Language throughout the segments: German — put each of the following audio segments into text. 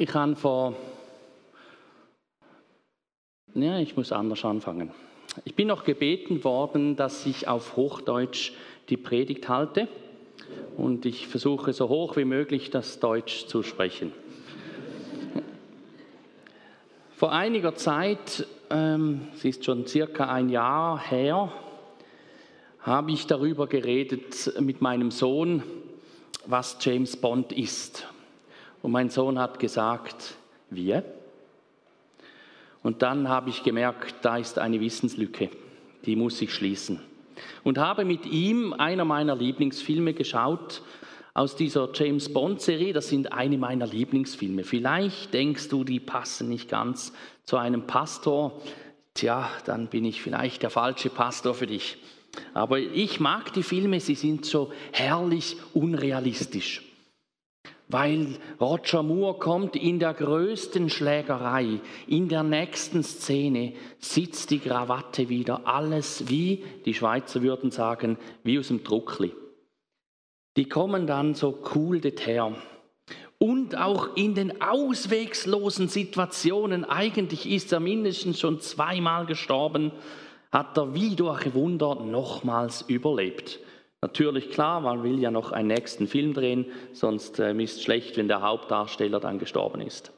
Ich habe vor. Ja, ich muss anders anfangen. Ich bin noch gebeten worden, dass ich auf Hochdeutsch die Predigt halte und ich versuche so hoch wie möglich das Deutsch zu sprechen. Vor einiger Zeit, ähm, es ist schon circa ein Jahr her, habe ich darüber geredet mit meinem Sohn, was James Bond ist. Und mein Sohn hat gesagt, wir? Und dann habe ich gemerkt, da ist eine Wissenslücke, die muss ich schließen. Und habe mit ihm einer meiner Lieblingsfilme geschaut, aus dieser James Bond-Serie. Das sind eine meiner Lieblingsfilme. Vielleicht denkst du, die passen nicht ganz zu einem Pastor. Tja, dann bin ich vielleicht der falsche Pastor für dich. Aber ich mag die Filme, sie sind so herrlich unrealistisch weil Roger Moore kommt in der größten Schlägerei, in der nächsten Szene sitzt die Krawatte wieder, alles wie, die Schweizer würden sagen, wie aus dem Druckli. Die kommen dann so cool her. Und auch in den auswegslosen Situationen, eigentlich ist er mindestens schon zweimal gestorben, hat er wie durch Wunder nochmals überlebt. Natürlich klar, man will ja noch einen nächsten Film drehen, sonst äh, ist es schlecht, wenn der Hauptdarsteller dann gestorben ist.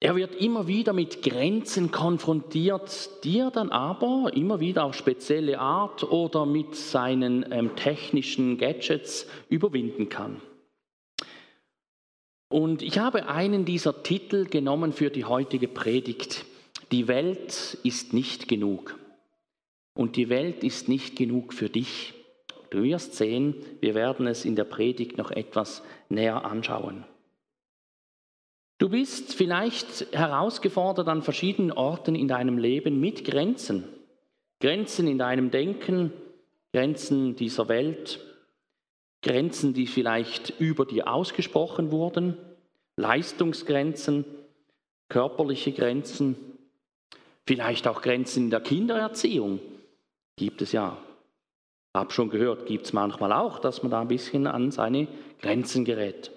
Er wird immer wieder mit Grenzen konfrontiert, die er dann aber immer wieder auf spezielle Art oder mit seinen ähm, technischen Gadgets überwinden kann. Und ich habe einen dieser Titel genommen für die heutige Predigt. Die Welt ist nicht genug. Und die Welt ist nicht genug für dich. Du wirst sehen, wir werden es in der Predigt noch etwas näher anschauen. Du bist vielleicht herausgefordert an verschiedenen Orten in deinem Leben mit Grenzen. Grenzen in deinem Denken, Grenzen dieser Welt, Grenzen, die vielleicht über dir ausgesprochen wurden, Leistungsgrenzen, körperliche Grenzen, vielleicht auch Grenzen in der Kindererziehung, Gibt es ja. Hab schon gehört, gibt es manchmal auch, dass man da ein bisschen an seine Grenzen gerät.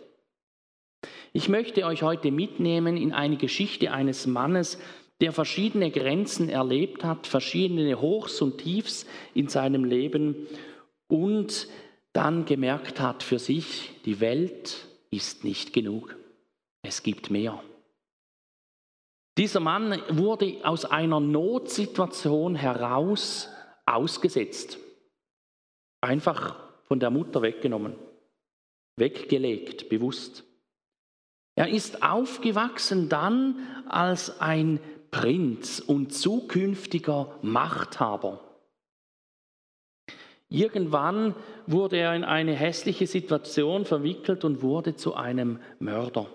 Ich möchte euch heute mitnehmen in eine Geschichte eines Mannes, der verschiedene Grenzen erlebt hat, verschiedene Hochs und Tiefs in seinem Leben und dann gemerkt hat für sich, die Welt ist nicht genug. Es gibt mehr. Dieser Mann wurde aus einer Notsituation heraus ausgesetzt. Einfach von der Mutter weggenommen, weggelegt, bewusst. Er ist aufgewachsen dann als ein Prinz und zukünftiger Machthaber. Irgendwann wurde er in eine hässliche Situation verwickelt und wurde zu einem Mörder.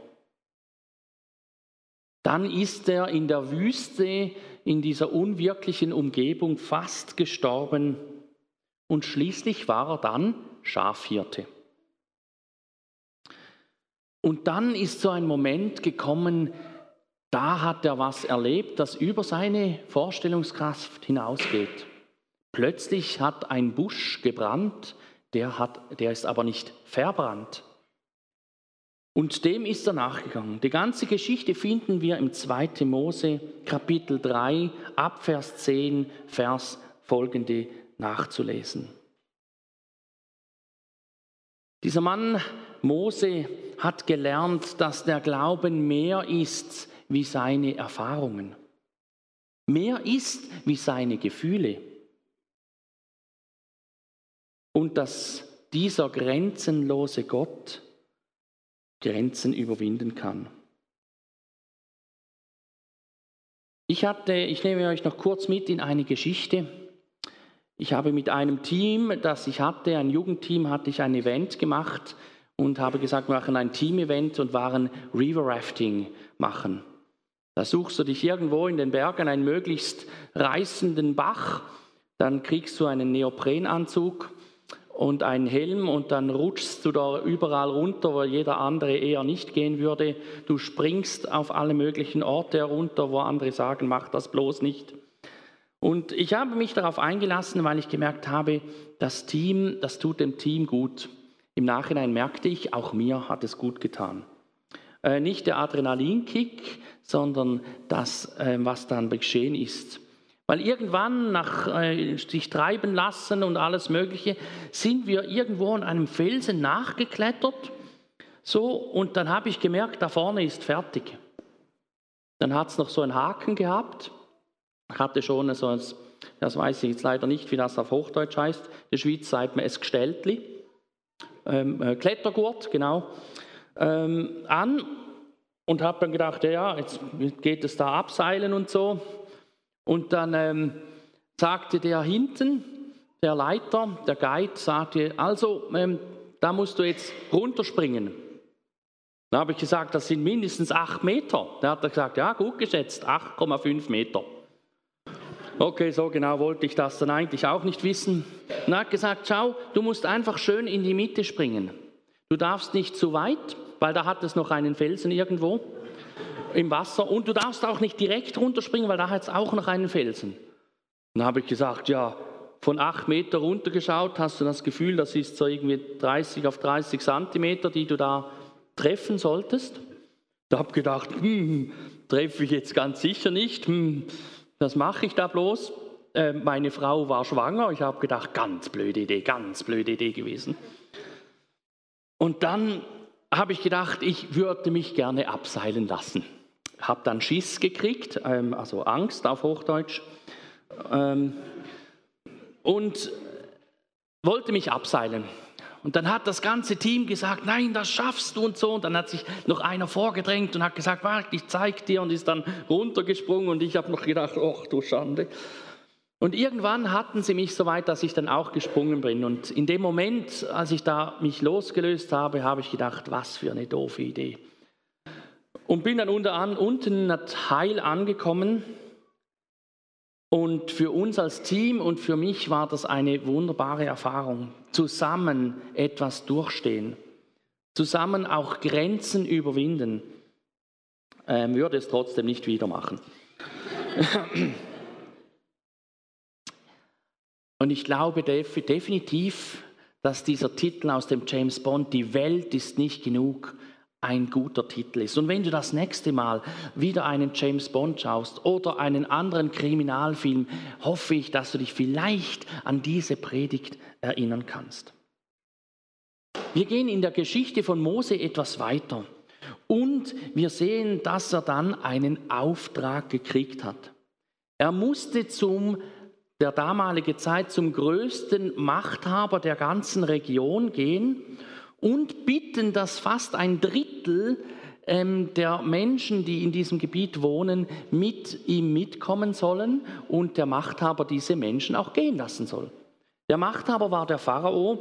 Dann ist er in der Wüste, in dieser unwirklichen Umgebung fast gestorben und schließlich war er dann Schafhirte. Und dann ist so ein Moment gekommen, da hat er was erlebt, das über seine Vorstellungskraft hinausgeht. Plötzlich hat ein Busch gebrannt, der, hat, der ist aber nicht verbrannt. Und dem ist er nachgegangen. Die ganze Geschichte finden wir im 2. Mose Kapitel 3 ab Vers 10 Vers folgende nachzulesen. Dieser Mann Mose hat gelernt, dass der Glauben mehr ist wie seine Erfahrungen. Mehr ist wie seine Gefühle. Und dass dieser grenzenlose Gott Grenzen überwinden kann. Ich hatte, ich nehme euch noch kurz mit in eine Geschichte. Ich habe mit einem Team, das ich hatte, ein Jugendteam, hatte ich ein Event gemacht und habe gesagt, wir machen ein Team-Event und waren River Rafting machen. Da suchst du dich irgendwo in den Bergen einen möglichst reißenden Bach, dann kriegst du einen Neoprenanzug und einen Helm und dann rutschst du da überall runter, wo jeder andere eher nicht gehen würde. Du springst auf alle möglichen Orte herunter, wo andere sagen, mach das bloß nicht. Und ich habe mich darauf eingelassen, weil ich gemerkt habe, das Team, das tut dem Team gut. Im Nachhinein merkte ich, auch mir hat es gut getan. Äh, nicht der Adrenalinkick, sondern das, äh, was dann geschehen ist. Weil irgendwann nach äh, sich treiben lassen und alles Mögliche, sind wir irgendwo an einem Felsen nachgeklettert. So, und dann habe ich gemerkt, da vorne ist fertig. Dann hat es noch so einen Haken gehabt. Ich hatte schon so ein, das weiß ich jetzt leider nicht, wie das auf Hochdeutsch heißt. In der Schweiz sagt man es Gestelltli. Ähm, äh, Klettergurt, genau. Ähm, an und habe dann gedacht, ja, jetzt geht es da abseilen und so. Und dann ähm, sagte der hinten, der Leiter, der Guide, sagte, also ähm, da musst du jetzt runterspringen. Da habe ich gesagt, das sind mindestens acht Meter. Da hat er gesagt, ja, gut geschätzt, 8,5 Meter. Okay, so genau wollte ich das dann eigentlich auch nicht wissen. Er hat gesagt, schau, du musst einfach schön in die Mitte springen. Du darfst nicht zu weit, weil da hat es noch einen Felsen irgendwo im Wasser. Und du darfst auch nicht direkt runterspringen, weil da hat es auch noch einen Felsen. Dann habe ich gesagt, ja, von acht Meter runtergeschaut, hast du das Gefühl, das ist so irgendwie 30 auf 30 Zentimeter, die du da treffen solltest. Da habe ich gedacht, hm, treffe ich jetzt ganz sicher nicht. Hm, was mache ich da bloß? Äh, meine Frau war schwanger. Ich habe gedacht, ganz blöde Idee, ganz blöde Idee gewesen. Und dann habe ich gedacht, ich würde mich gerne abseilen lassen. Habe dann Schiss gekriegt, ähm, also Angst auf Hochdeutsch, ähm, und wollte mich abseilen. Und dann hat das ganze Team gesagt, nein, das schaffst du und so. Und dann hat sich noch einer vorgedrängt und hat gesagt, warte, ich zeig dir und ist dann runtergesprungen und ich habe noch gedacht, ach du Schande. Und irgendwann hatten sie mich so weit, dass ich dann auch gesprungen bin. Und in dem Moment, als ich da mich losgelöst habe, habe ich gedacht, was für eine doofe Idee. Und bin dann unter an, unten heil angekommen. Und für uns als Team und für mich war das eine wunderbare Erfahrung. Zusammen etwas durchstehen. Zusammen auch Grenzen überwinden. Ähm, würde es trotzdem nicht wieder machen. Und ich glaube definitiv, dass dieser Titel aus dem James Bond, Die Welt ist nicht genug, ein guter Titel ist. Und wenn du das nächste Mal wieder einen James Bond schaust oder einen anderen Kriminalfilm, hoffe ich, dass du dich vielleicht an diese Predigt erinnern kannst. Wir gehen in der Geschichte von Mose etwas weiter und wir sehen, dass er dann einen Auftrag gekriegt hat. Er musste zum der damalige Zeit zum größten Machthaber der ganzen Region gehen und bitten, dass fast ein Drittel ähm, der Menschen, die in diesem Gebiet wohnen, mit ihm mitkommen sollen und der Machthaber diese Menschen auch gehen lassen soll. Der Machthaber war der Pharao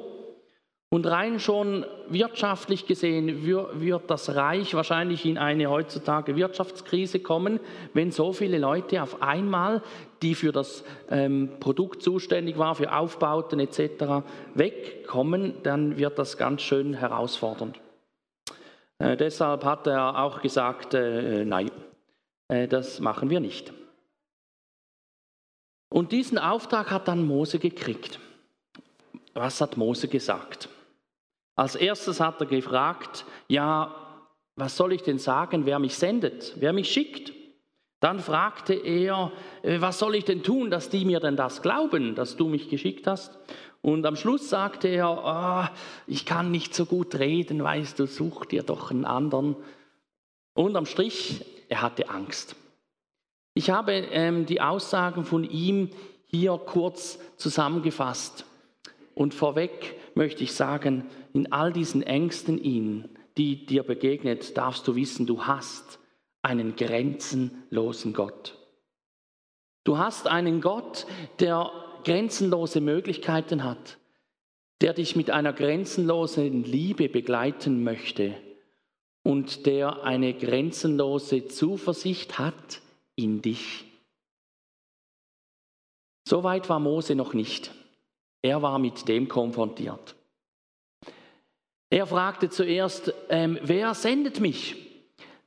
und rein schon wirtschaftlich gesehen wird das Reich wahrscheinlich in eine heutzutage Wirtschaftskrise kommen, wenn so viele Leute auf einmal, die für das ähm, Produkt zuständig waren, für Aufbauten etc., wegkommen, dann wird das ganz schön herausfordernd. Äh, deshalb hat er auch gesagt, äh, nein, äh, das machen wir nicht. Und diesen Auftrag hat dann Mose gekriegt. Was hat Mose gesagt? Als erstes hat er gefragt, ja, was soll ich denn sagen, wer mich sendet, wer mich schickt? Dann fragte er, äh, was soll ich denn tun, dass die mir denn das glauben, dass du mich geschickt hast? Und am Schluss sagte er, oh, ich kann nicht so gut reden, weißt du, such dir doch einen anderen. Und am Strich, er hatte Angst. Ich habe ähm, die Aussagen von ihm hier kurz zusammengefasst. Und vorweg möchte ich sagen, in all diesen Ängsten ihn, die dir begegnet, darfst du wissen, du hast einen grenzenlosen Gott. Du hast einen Gott, der grenzenlose Möglichkeiten hat, der dich mit einer grenzenlosen Liebe begleiten möchte und der eine grenzenlose Zuversicht hat in dich. So weit war Mose noch nicht. Er war mit dem konfrontiert. Er fragte zuerst, ähm, wer sendet mich?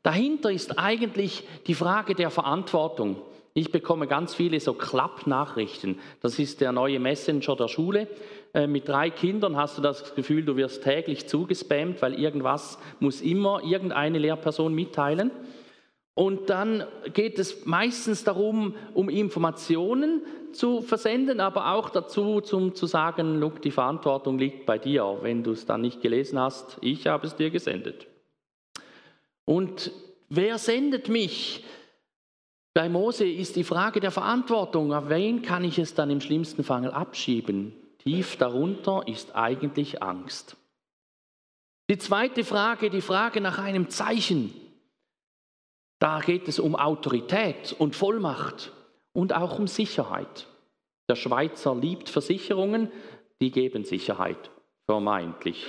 Dahinter ist eigentlich die Frage der Verantwortung. Ich bekomme ganz viele so Klappnachrichten. Das ist der neue Messenger der Schule. Äh, mit drei Kindern hast du das Gefühl, du wirst täglich zugespammt, weil irgendwas muss immer irgendeine Lehrperson mitteilen. Und dann geht es meistens darum, um Informationen zu versenden, aber auch dazu, zum zu sagen, look, die Verantwortung liegt bei dir. Wenn du es dann nicht gelesen hast, ich habe es dir gesendet. Und wer sendet mich? Bei Mose ist die Frage der Verantwortung, auf wen kann ich es dann im schlimmsten Fall abschieben? Tief darunter ist eigentlich Angst. Die zweite Frage, die Frage nach einem Zeichen. Da geht es um Autorität und Vollmacht und auch um Sicherheit. Der Schweizer liebt Versicherungen, die geben Sicherheit, vermeintlich.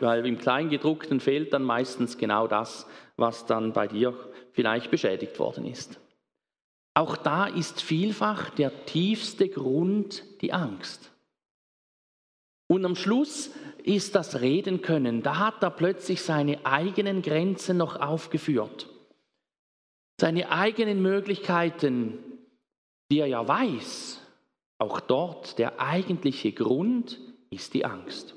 Weil im Kleingedruckten fehlt dann meistens genau das, was dann bei dir vielleicht beschädigt worden ist. Auch da ist vielfach der tiefste Grund die Angst. Und am Schluss ist das Reden können. Da hat er plötzlich seine eigenen Grenzen noch aufgeführt. Seine eigenen Möglichkeiten, die er ja weiß. Auch dort der eigentliche Grund ist die Angst.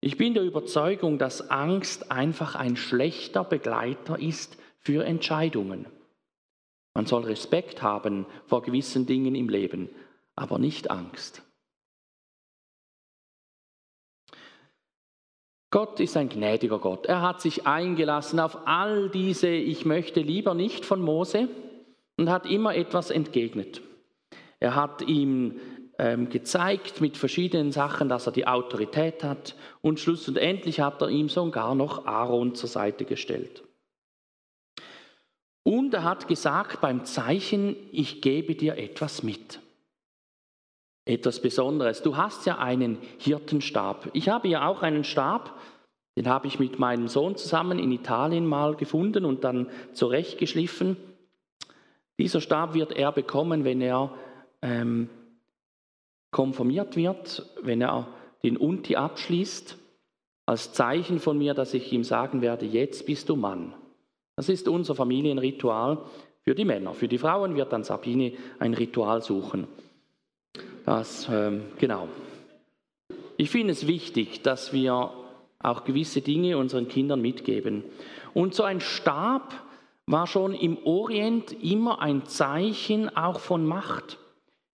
Ich bin der Überzeugung, dass Angst einfach ein schlechter Begleiter ist für Entscheidungen. Man soll Respekt haben vor gewissen Dingen im Leben, aber nicht Angst. Gott ist ein gnädiger Gott. Er hat sich eingelassen auf all diese Ich möchte lieber nicht von Mose und hat immer etwas entgegnet. Er hat ihm ähm, gezeigt mit verschiedenen Sachen, dass er die Autorität hat und schlussendlich hat er ihm sogar noch Aaron zur Seite gestellt. Und er hat gesagt beim Zeichen, ich gebe dir etwas mit. Etwas Besonderes. Du hast ja einen Hirtenstab. Ich habe ja auch einen Stab, den habe ich mit meinem Sohn zusammen in Italien mal gefunden und dann zurechtgeschliffen. Dieser Stab wird er bekommen, wenn er ähm, konformiert wird, wenn er den Unti abschließt, als Zeichen von mir, dass ich ihm sagen werde, jetzt bist du Mann. Das ist unser Familienritual für die Männer. Für die Frauen wird dann Sabine ein Ritual suchen. Das, ähm, genau. Ich finde es wichtig, dass wir auch gewisse Dinge unseren Kindern mitgeben. Und so ein Stab war schon im Orient immer ein Zeichen auch von Macht.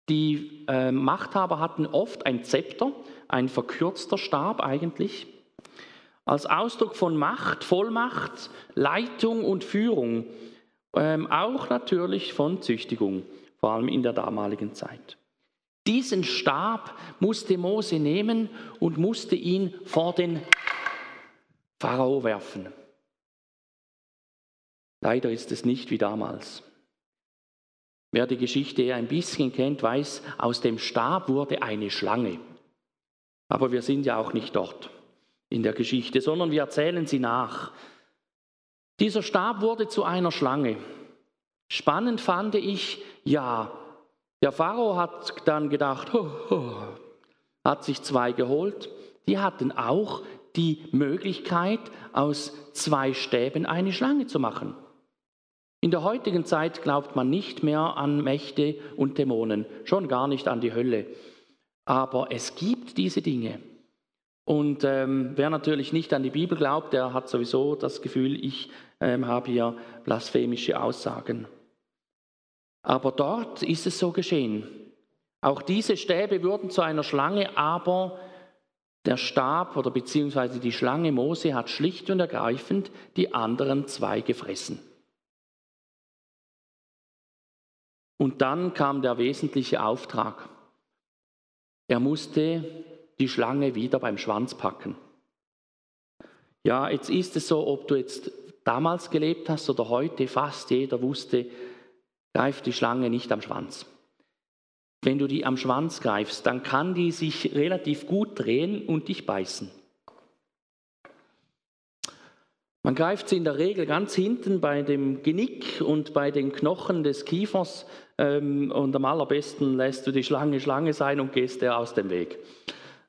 Die äh, Machthaber hatten oft ein Zepter, ein verkürzter Stab eigentlich als Ausdruck von Macht, Vollmacht, Leitung und Führung, ähm, auch natürlich von Züchtigung, vor allem in der damaligen Zeit. Diesen Stab musste Mose nehmen und musste ihn vor den Pharao werfen. Leider ist es nicht wie damals. Wer die Geschichte ein bisschen kennt, weiß, aus dem Stab wurde eine Schlange. Aber wir sind ja auch nicht dort in der Geschichte, sondern wir erzählen sie nach. Dieser Stab wurde zu einer Schlange. Spannend fand ich, ja, der Pharao hat dann gedacht, ho, ho, hat sich zwei geholt. Die hatten auch die Möglichkeit, aus zwei Stäben eine Schlange zu machen. In der heutigen Zeit glaubt man nicht mehr an Mächte und Dämonen, schon gar nicht an die Hölle. Aber es gibt diese Dinge. Und ähm, wer natürlich nicht an die Bibel glaubt, der hat sowieso das Gefühl, ich ähm, habe hier blasphemische Aussagen. Aber dort ist es so geschehen. Auch diese Stäbe wurden zu einer Schlange, aber der Stab oder beziehungsweise die Schlange Mose hat schlicht und ergreifend die anderen zwei gefressen. Und dann kam der wesentliche Auftrag. Er musste die Schlange wieder beim Schwanz packen. Ja, jetzt ist es so, ob du jetzt damals gelebt hast oder heute, fast jeder wusste, greift die Schlange nicht am Schwanz. Wenn du die am Schwanz greifst, dann kann die sich relativ gut drehen und dich beißen. Man greift sie in der Regel ganz hinten bei dem Genick und bei den Knochen des Kiefers ähm, und am allerbesten lässt du die Schlange Schlange sein und gehst der aus dem Weg.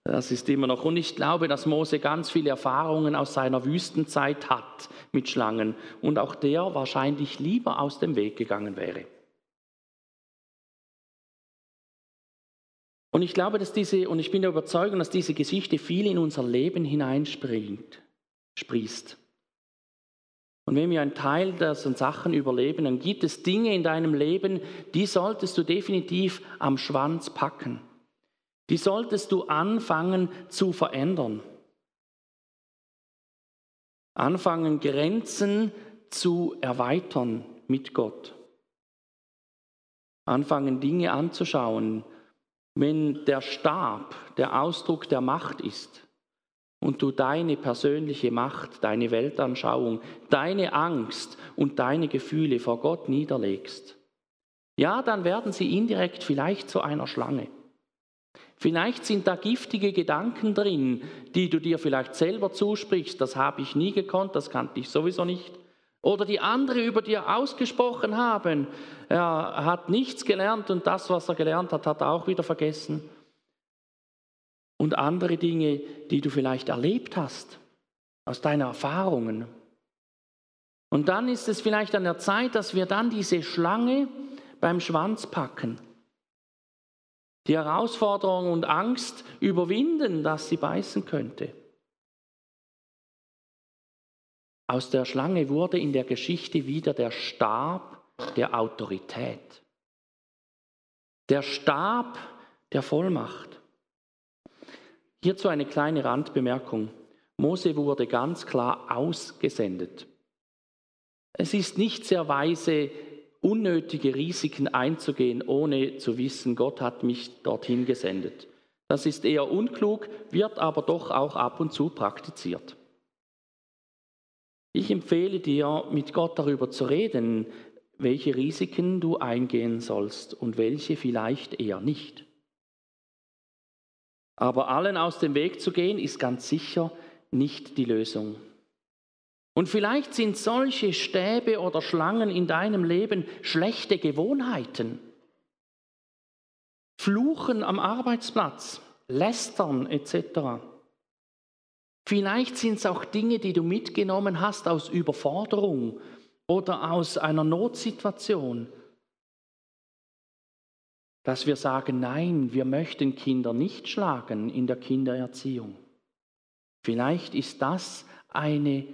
Das ist immer noch. Und ich glaube, dass Mose ganz viele Erfahrungen aus seiner Wüstenzeit hat mit Schlangen und auch der wahrscheinlich lieber aus dem Weg gegangen wäre. Und ich glaube, dass diese, und ich bin der Überzeugung, dass diese Geschichte viel in unser Leben hineinspringt, sprießt. Und wenn wir einen Teil dieser Sachen überleben, dann gibt es Dinge in deinem Leben, die solltest du definitiv am Schwanz packen. Die solltest du anfangen zu verändern. Anfangen, Grenzen zu erweitern mit Gott. Anfangen, Dinge anzuschauen, wenn der Stab der Ausdruck der Macht ist und du deine persönliche Macht, deine Weltanschauung, deine Angst und deine Gefühle vor Gott niederlegst, ja, dann werden sie indirekt vielleicht zu einer Schlange. Vielleicht sind da giftige Gedanken drin, die du dir vielleicht selber zusprichst, das habe ich nie gekonnt, das kannte ich sowieso nicht. Oder die andere über dir ausgesprochen haben, er hat nichts gelernt und das, was er gelernt hat, hat er auch wieder vergessen. Und andere Dinge, die du vielleicht erlebt hast, aus deinen Erfahrungen. Und dann ist es vielleicht an der Zeit, dass wir dann diese Schlange beim Schwanz packen. Die Herausforderung und Angst überwinden, dass sie beißen könnte. Aus der Schlange wurde in der Geschichte wieder der Stab der Autorität. Der Stab der Vollmacht. Hierzu eine kleine Randbemerkung. Mose wurde ganz klar ausgesendet. Es ist nicht sehr weise, unnötige Risiken einzugehen, ohne zu wissen, Gott hat mich dorthin gesendet. Das ist eher unklug, wird aber doch auch ab und zu praktiziert. Ich empfehle dir, mit Gott darüber zu reden, welche Risiken du eingehen sollst und welche vielleicht eher nicht. Aber allen aus dem Weg zu gehen, ist ganz sicher nicht die Lösung. Und vielleicht sind solche Stäbe oder Schlangen in deinem Leben schlechte Gewohnheiten. Fluchen am Arbeitsplatz, lästern etc. Vielleicht sind es auch Dinge, die du mitgenommen hast aus Überforderung oder aus einer Notsituation. Dass wir sagen, nein, wir möchten Kinder nicht schlagen in der Kindererziehung. Vielleicht ist das eine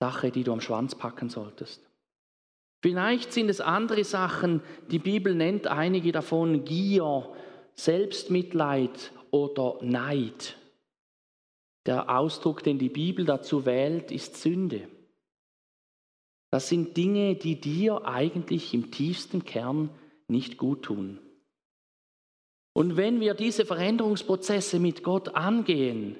Sache, die du am Schwanz packen solltest. Vielleicht sind es andere Sachen, die Bibel nennt einige davon Gier, Selbstmitleid oder Neid. Der Ausdruck, den die Bibel dazu wählt, ist Sünde. Das sind Dinge, die dir eigentlich im tiefsten Kern nicht gut tun. Und wenn wir diese Veränderungsprozesse mit Gott angehen,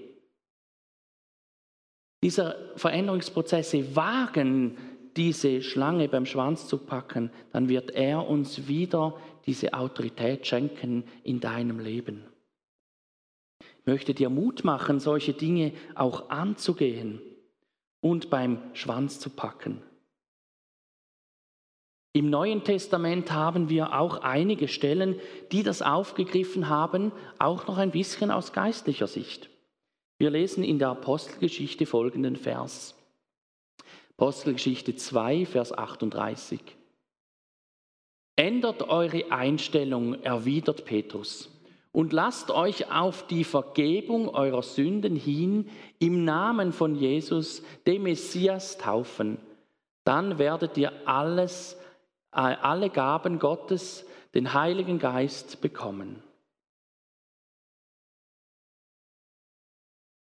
diese Veränderungsprozesse wagen, diese Schlange beim Schwanz zu packen, dann wird er uns wieder diese Autorität schenken in deinem Leben möchte dir Mut machen, solche Dinge auch anzugehen und beim Schwanz zu packen. Im Neuen Testament haben wir auch einige Stellen, die das aufgegriffen haben, auch noch ein bisschen aus geistlicher Sicht. Wir lesen in der Apostelgeschichte folgenden Vers. Apostelgeschichte 2, Vers 38. Ändert eure Einstellung, erwidert Petrus und lasst euch auf die Vergebung eurer Sünden hin im Namen von Jesus, dem Messias, taufen. Dann werdet ihr alles, äh, alle Gaben Gottes, den Heiligen Geist bekommen.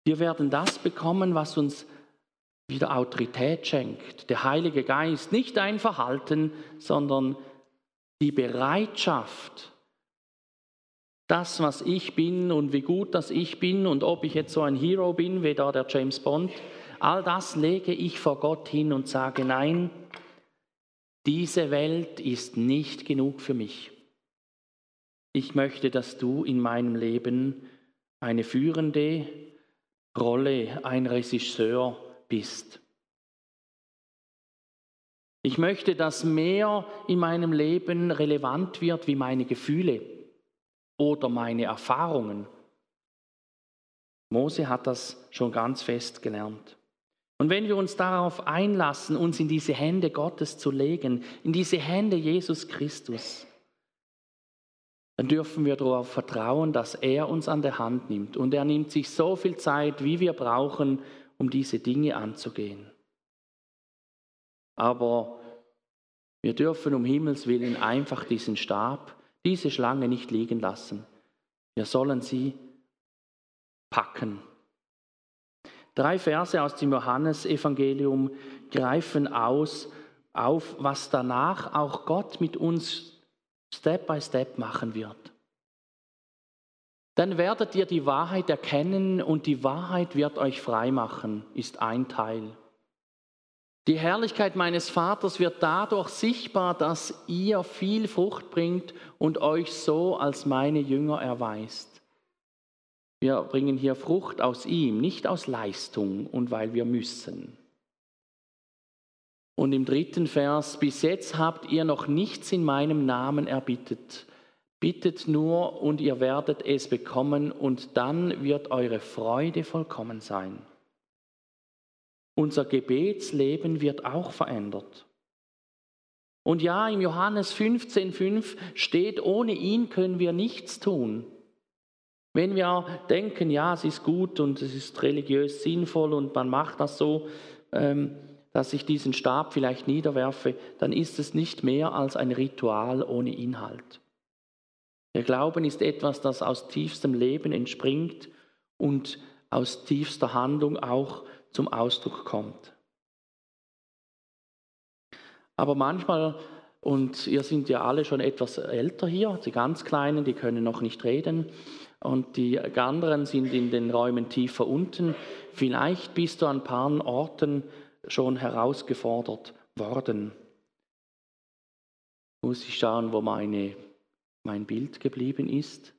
Wir werden das bekommen, was uns wieder Autorität schenkt. Der Heilige Geist, nicht ein Verhalten, sondern die Bereitschaft, das, was ich bin und wie gut das ich bin und ob ich jetzt so ein Hero bin, wie da der James Bond, all das lege ich vor Gott hin und sage, nein, diese Welt ist nicht genug für mich. Ich möchte, dass du in meinem Leben eine führende Rolle, ein Regisseur bist. Ich möchte, dass mehr in meinem Leben relevant wird wie meine Gefühle oder meine Erfahrungen. Mose hat das schon ganz fest gelernt. Und wenn wir uns darauf einlassen, uns in diese Hände Gottes zu legen, in diese Hände Jesus Christus, dann dürfen wir darauf vertrauen, dass er uns an der Hand nimmt. Und er nimmt sich so viel Zeit, wie wir brauchen, um diese Dinge anzugehen. Aber wir dürfen um Himmels willen einfach diesen Stab, diese Schlange nicht liegen lassen. Wir sollen sie packen. Drei Verse aus dem Johannesevangelium greifen aus auf, was danach auch Gott mit uns Step by Step machen wird. Dann werdet ihr die Wahrheit erkennen und die Wahrheit wird euch frei machen, ist ein Teil. Die Herrlichkeit meines Vaters wird dadurch sichtbar, dass ihr viel Frucht bringt und euch so als meine Jünger erweist. Wir bringen hier Frucht aus ihm, nicht aus Leistung und weil wir müssen. Und im dritten Vers, bis jetzt habt ihr noch nichts in meinem Namen erbittet. Bittet nur und ihr werdet es bekommen und dann wird eure Freude vollkommen sein. Unser Gebetsleben wird auch verändert. Und ja, im Johannes 15,5 steht, ohne ihn können wir nichts tun. Wenn wir denken, ja, es ist gut und es ist religiös sinnvoll und man macht das so, ähm, dass ich diesen Stab vielleicht niederwerfe, dann ist es nicht mehr als ein Ritual ohne Inhalt. Der Glauben ist etwas, das aus tiefstem Leben entspringt und aus tiefster Handlung auch zum Ausdruck kommt. Aber manchmal, und ihr sind ja alle schon etwas älter hier, die ganz Kleinen, die können noch nicht reden, und die anderen sind in den Räumen tiefer unten. Vielleicht bist du an ein paar Orten schon herausgefordert worden. Muss ich schauen, wo meine, mein Bild geblieben ist.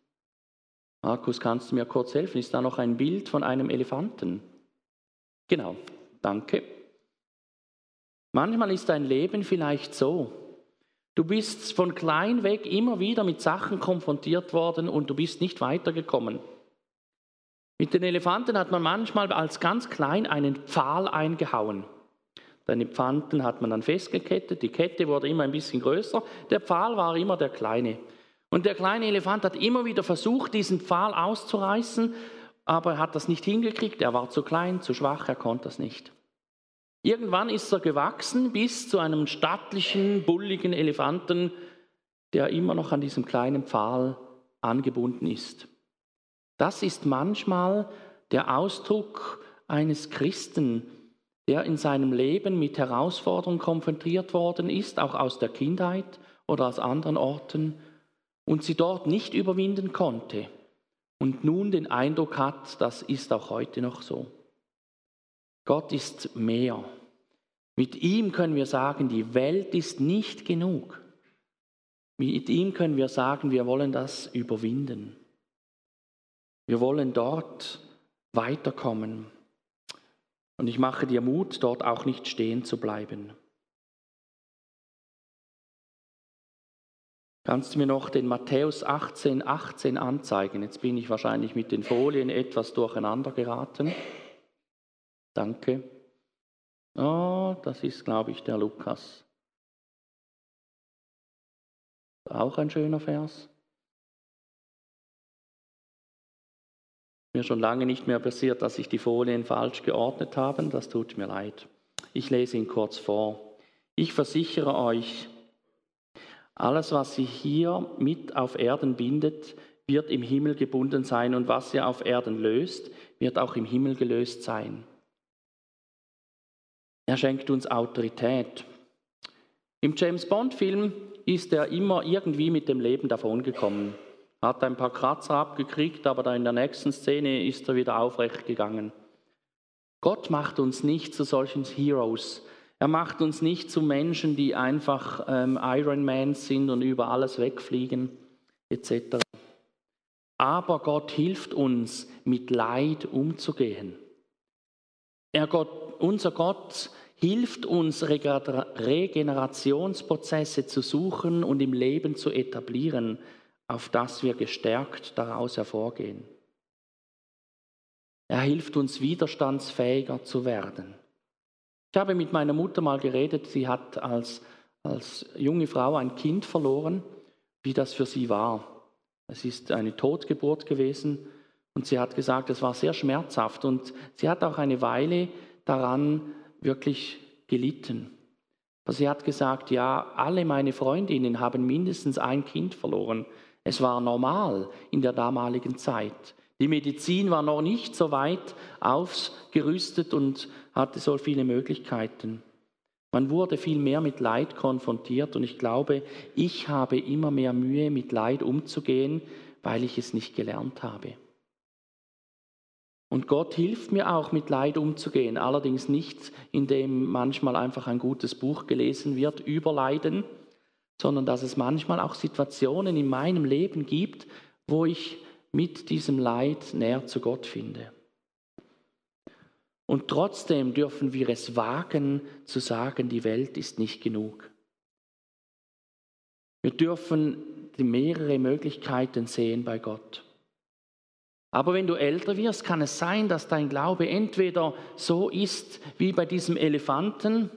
Markus, kannst du mir kurz helfen? Ist da noch ein Bild von einem Elefanten? Genau, danke. Manchmal ist dein Leben vielleicht so. Du bist von klein weg immer wieder mit Sachen konfrontiert worden und du bist nicht weitergekommen. Mit den Elefanten hat man manchmal als ganz klein einen Pfahl eingehauen. Deine Pfanten hat man dann festgekettet, die Kette wurde immer ein bisschen größer, der Pfahl war immer der kleine. Und der kleine Elefant hat immer wieder versucht, diesen Pfahl auszureißen, aber er hat das nicht hingekriegt, er war zu klein, zu schwach, er konnte das nicht. Irgendwann ist er gewachsen bis zu einem stattlichen, bulligen Elefanten, der immer noch an diesem kleinen Pfahl angebunden ist. Das ist manchmal der Ausdruck eines Christen, der in seinem Leben mit Herausforderungen konfrontiert worden ist, auch aus der Kindheit oder aus anderen Orten, und sie dort nicht überwinden konnte und nun den Eindruck hat, das ist auch heute noch so. Gott ist mehr. Mit ihm können wir sagen, die Welt ist nicht genug. Mit ihm können wir sagen, wir wollen das überwinden. Wir wollen dort weiterkommen. Und ich mache dir Mut, dort auch nicht stehen zu bleiben. Kannst du mir noch den Matthäus 18, 18 anzeigen? Jetzt bin ich wahrscheinlich mit den Folien etwas durcheinander geraten. Danke. Oh, das ist, glaube ich, der Lukas. Auch ein schöner Vers. Mir schon lange nicht mehr passiert, dass ich die Folien falsch geordnet habe. Das tut mir leid. Ich lese ihn kurz vor. Ich versichere euch, alles, was sie hier mit auf Erden bindet, wird im Himmel gebunden sein und was ihr auf Erden löst, wird auch im Himmel gelöst sein. Er schenkt uns Autorität. Im James Bond-Film ist er immer irgendwie mit dem Leben davongekommen. Hat ein paar Kratzer abgekriegt, aber in der nächsten Szene ist er wieder aufrecht gegangen. Gott macht uns nicht zu solchen Heroes. Er macht uns nicht zu Menschen, die einfach ähm, Man sind und über alles wegfliegen, etc. Aber Gott hilft uns, mit Leid umzugehen. Er Gott, unser Gott hilft uns, Regenerationsprozesse zu suchen und im Leben zu etablieren auf das wir gestärkt daraus hervorgehen. Er hilft uns, widerstandsfähiger zu werden. Ich habe mit meiner Mutter mal geredet, sie hat als, als junge Frau ein Kind verloren, wie das für sie war. Es ist eine Totgeburt gewesen und sie hat gesagt, es war sehr schmerzhaft und sie hat auch eine Weile daran wirklich gelitten. Aber sie hat gesagt, ja, alle meine Freundinnen haben mindestens ein Kind verloren. Es war normal in der damaligen Zeit. Die Medizin war noch nicht so weit ausgerüstet und hatte so viele Möglichkeiten. Man wurde viel mehr mit Leid konfrontiert und ich glaube, ich habe immer mehr Mühe, mit Leid umzugehen, weil ich es nicht gelernt habe. Und Gott hilft mir auch, mit Leid umzugehen, allerdings nicht, indem manchmal einfach ein gutes Buch gelesen wird über Leiden, sondern dass es manchmal auch Situationen in meinem Leben gibt, wo ich mit diesem Leid näher zu Gott finde. Und trotzdem dürfen wir es wagen zu sagen, die Welt ist nicht genug. Wir dürfen mehrere Möglichkeiten sehen bei Gott. Aber wenn du älter wirst, kann es sein, dass dein Glaube entweder so ist wie bei diesem Elefanten,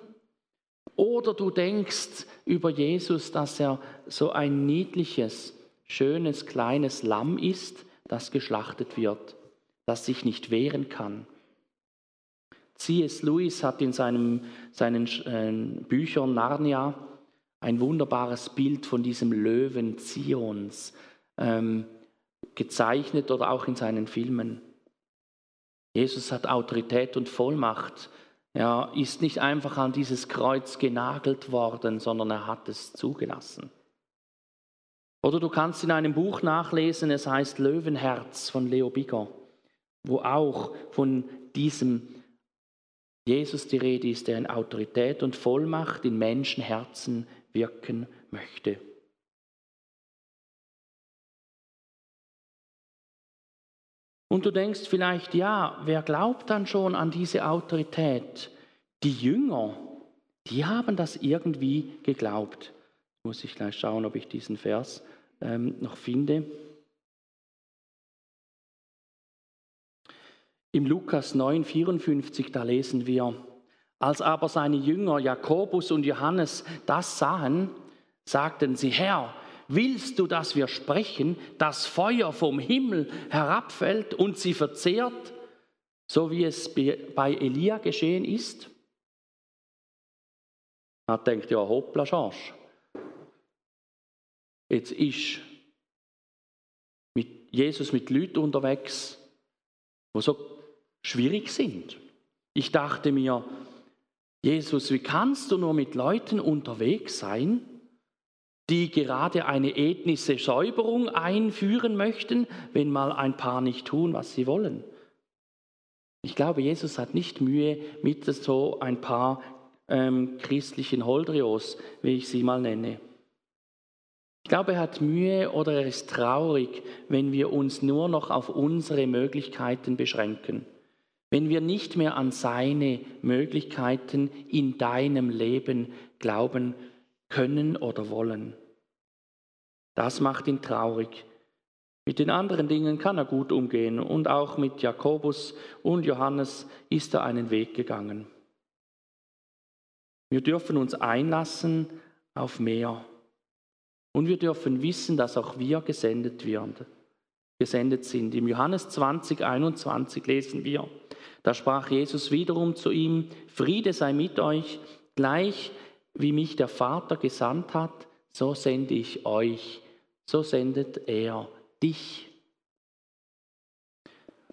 oder du denkst über Jesus, dass er so ein niedliches, schönes, kleines Lamm ist, das geschlachtet wird, das sich nicht wehren kann. C.S. Lewis hat in seinem, seinen äh, Büchern Narnia ein wunderbares Bild von diesem Löwen Zions ähm, gezeichnet oder auch in seinen Filmen. Jesus hat Autorität und Vollmacht. Er ist nicht einfach an dieses Kreuz genagelt worden, sondern er hat es zugelassen. Oder du kannst in einem Buch nachlesen, es heißt Löwenherz von Leo Bigger, wo auch von diesem Jesus die Rede ist, der in Autorität und Vollmacht in Menschenherzen wirken möchte. Und du denkst vielleicht, ja, wer glaubt dann schon an diese Autorität? Die Jünger, die haben das irgendwie geglaubt. Muss ich gleich schauen, ob ich diesen Vers ähm, noch finde. Im Lukas 9, 54, da lesen wir, als aber seine Jünger Jakobus und Johannes das sahen, sagten sie, Herr, willst du, dass wir sprechen, dass Feuer vom Himmel herabfällt und sie verzehrt, so wie es bei Elia geschehen ist? Er denkt, ja, hoppla, Schorsch. Jetzt ist mit Jesus mit Leuten unterwegs, wo so schwierig sind. Ich dachte mir, Jesus, wie kannst du nur mit Leuten unterwegs sein, die gerade eine ethnische Säuberung einführen möchten, wenn mal ein paar nicht tun, was sie wollen? Ich glaube, Jesus hat nicht Mühe mit so ein paar ähm, christlichen Holdrios, wie ich sie mal nenne. Ich glaube, er hat Mühe oder er ist traurig, wenn wir uns nur noch auf unsere Möglichkeiten beschränken wenn wir nicht mehr an seine Möglichkeiten in deinem Leben glauben können oder wollen. Das macht ihn traurig. Mit den anderen Dingen kann er gut umgehen und auch mit Jakobus und Johannes ist er einen Weg gegangen. Wir dürfen uns einlassen auf mehr. Und wir dürfen wissen, dass auch wir gesendet werden, gesendet sind. Im Johannes 20, 21 lesen wir, da sprach Jesus wiederum zu ihm, Friede sei mit euch, gleich wie mich der Vater gesandt hat, so sende ich euch, so sendet er dich.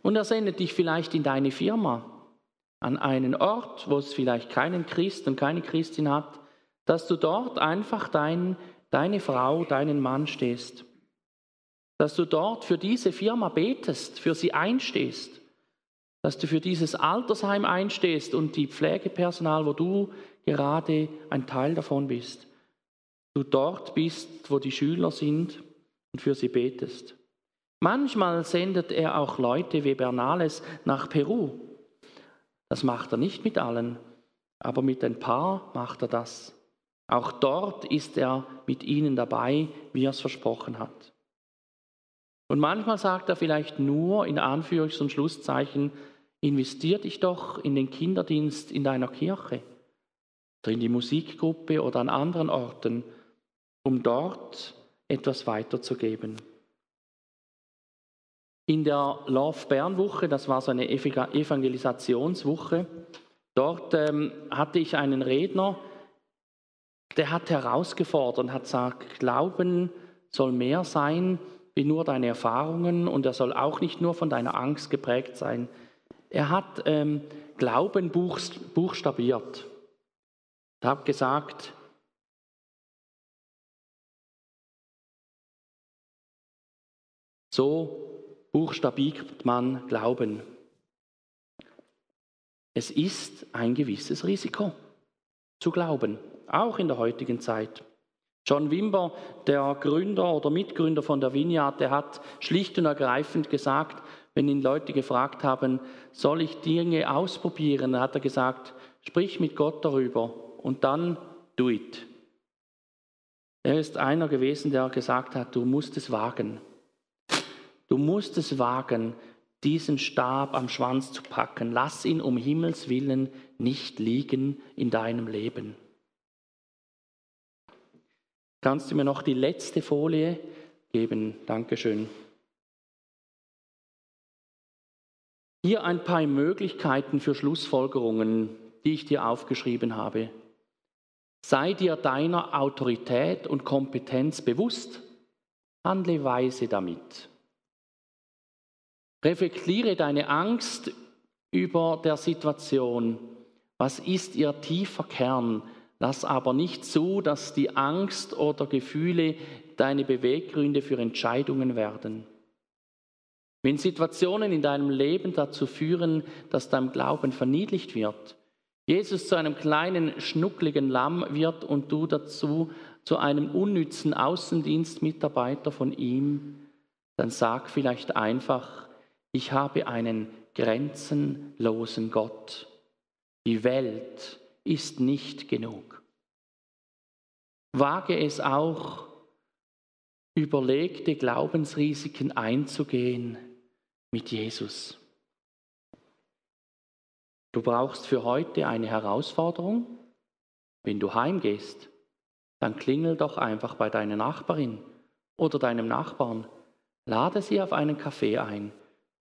Und er sendet dich vielleicht in deine Firma, an einen Ort, wo es vielleicht keinen Christ und keine Christin hat, dass du dort einfach dein, deine Frau, deinen Mann stehst. Dass du dort für diese Firma betest, für sie einstehst dass du für dieses Altersheim einstehst und die Pflegepersonal, wo du gerade ein Teil davon bist. Du dort bist, wo die Schüler sind und für sie betest. Manchmal sendet er auch Leute wie Bernales nach Peru. Das macht er nicht mit allen, aber mit ein paar macht er das. Auch dort ist er mit ihnen dabei, wie er es versprochen hat. Und manchmal sagt er vielleicht nur in Anführungs- und Schlusszeichen, investier dich doch in den Kinderdienst in deiner Kirche oder in die Musikgruppe oder an anderen Orten, um dort etwas weiterzugeben. in der Love Bern Woche, das war so eine Evangelisationswoche, dort ähm, hatte ich einen Redner, der hat herausgefordert und hat gesagt, Glauben soll mehr sein wie nur deine Erfahrungen und er soll auch nicht nur von deiner Angst geprägt sein. Er hat ähm, Glauben buchstabiert. Er hat gesagt, so buchstabiert man Glauben. Es ist ein gewisses Risiko zu glauben, auch in der heutigen Zeit. John Wimber, der Gründer oder Mitgründer von der Vineyard, der hat schlicht und ergreifend gesagt, wenn ihn Leute gefragt haben, soll ich Dinge ausprobieren, dann hat er gesagt, sprich mit Gott darüber und dann do it. Er ist einer gewesen, der gesagt hat, du musst es wagen. Du musst es wagen, diesen Stab am Schwanz zu packen. Lass ihn um Himmels willen nicht liegen in deinem Leben. Kannst du mir noch die letzte Folie geben? Dankeschön. Hier ein paar Möglichkeiten für Schlussfolgerungen, die ich dir aufgeschrieben habe. Sei dir deiner Autorität und Kompetenz bewusst, handle weise damit. Reflektiere deine Angst über der Situation. Was ist ihr tiefer Kern? Lass aber nicht zu, dass die Angst oder Gefühle deine Beweggründe für Entscheidungen werden. Wenn Situationen in deinem Leben dazu führen, dass dein Glauben verniedlicht wird, Jesus zu einem kleinen, schnuckligen Lamm wird und du dazu zu einem unnützen Außendienstmitarbeiter von ihm, dann sag vielleicht einfach, ich habe einen grenzenlosen Gott. Die Welt ist nicht genug. Wage es auch, überlegte Glaubensrisiken einzugehen mit Jesus. Du brauchst für heute eine Herausforderung. Wenn du heimgehst, dann klingel doch einfach bei deiner Nachbarin oder deinem Nachbarn. Lade sie auf einen Kaffee ein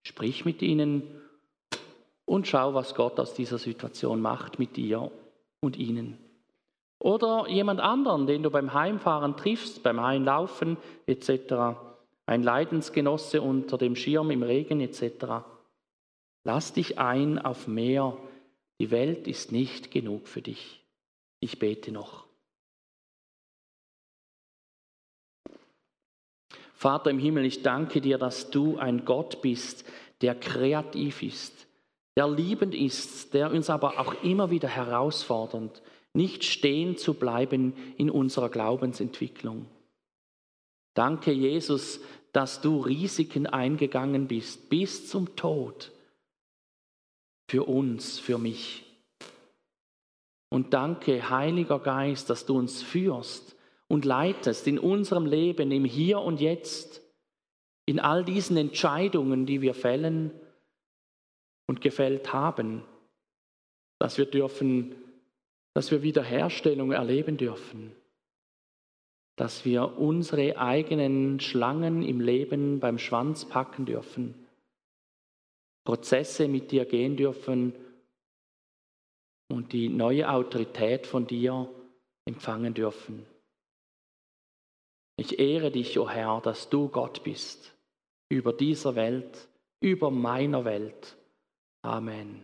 Sprich mit ihnen und schau, was Gott aus dieser Situation macht mit dir und ihnen. Oder jemand anderen, den du beim Heimfahren triffst, beim Heimlaufen etc. Ein Leidensgenosse unter dem Schirm im Regen etc. Lass dich ein auf mehr. Die Welt ist nicht genug für dich. Ich bete noch. Vater im Himmel, ich danke dir, dass du ein Gott bist, der kreativ ist, der liebend ist, der uns aber auch immer wieder herausfordert, nicht stehen zu bleiben in unserer Glaubensentwicklung. Danke, Jesus, dass du Risiken eingegangen bist, bis zum Tod, für uns, für mich. Und danke, Heiliger Geist, dass du uns führst und leitest in unserem Leben, im Hier und Jetzt, in all diesen Entscheidungen, die wir fällen und gefällt haben, dass wir dürfen, dass wir Wiederherstellung erleben dürfen, dass wir unsere eigenen Schlangen im Leben beim Schwanz packen dürfen, Prozesse mit dir gehen dürfen und die neue Autorität von dir empfangen dürfen. Ich ehre dich, o oh Herr, dass du Gott bist, über dieser Welt, über meiner Welt. Amen.